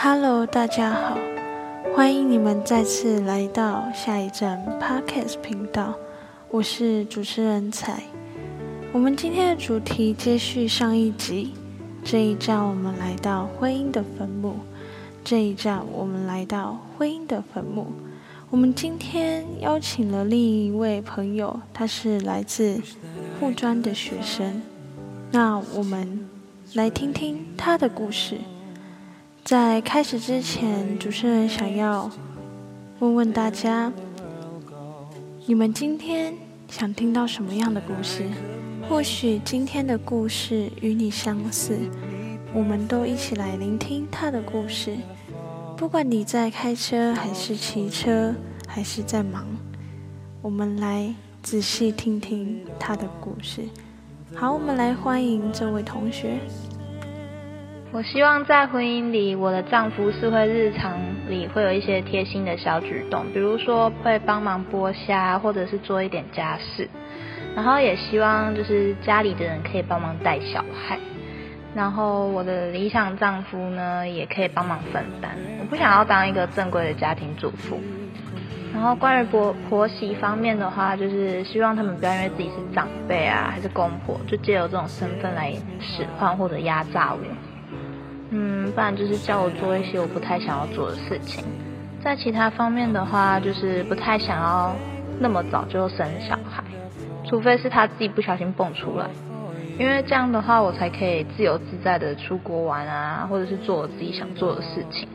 Hello，大家好，欢迎你们再次来到下一站 Podcast 频道，我是主持人彩。我们今天的主题接续上一集，这一站我们来到婚姻的坟墓，这一站我们来到婚姻的坟墓。我们今天邀请了另一位朋友，他是来自护专的学生，那我们来听听他的故事。在开始之前，主持人想要问问大家：你们今天想听到什么样的故事？或许今天的故事与你相似，我们都一起来聆听他的故事。不管你在开车，还是骑车，还是在忙，我们来仔细听听他的故事。好，我们来欢迎这位同学。我希望在婚姻里，我的丈夫是会日常里会有一些贴心的小举动，比如说会帮忙剥虾，或者是做一点家事。然后也希望就是家里的人可以帮忙带小孩。然后我的理想丈夫呢，也可以帮忙分担。我不想要当一个正规的家庭主妇。然后关于婆婆媳方面的话，就是希望他们不要因为自己是长辈啊，还是公婆，就借由这种身份来使唤或者压榨我。嗯，不然就是叫我做一些我不太想要做的事情。在其他方面的话，就是不太想要那么早就生小孩，除非是他自己不小心蹦出来，因为这样的话我才可以自由自在的出国玩啊，或者是做我自己想做的事情。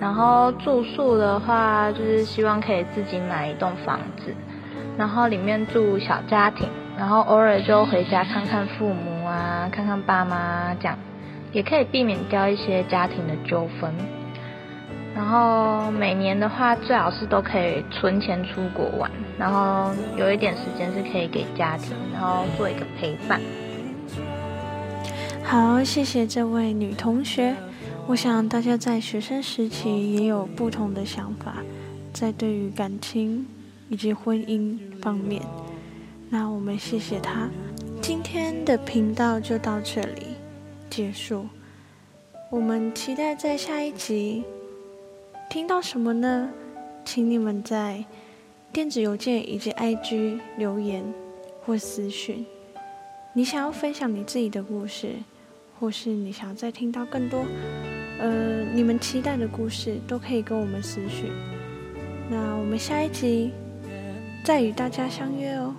然后住宿的话，就是希望可以自己买一栋房子，然后里面住小家庭，然后偶尔就回家看看父母啊，看看爸妈这样。也可以避免掉一些家庭的纠纷，然后每年的话，最好是都可以存钱出国玩，然后有一点时间是可以给家庭，然后做一个陪伴。好，谢谢这位女同学。我想大家在学生时期也有不同的想法，在对于感情以及婚姻方面。那我们谢谢她。今天的频道就到这里。结束，我们期待在下一集听到什么呢？请你们在电子邮件以及 IG 留言或私讯。你想要分享你自己的故事，或是你想要再听到更多，呃，你们期待的故事，都可以跟我们私讯。那我们下一集再与大家相约哦。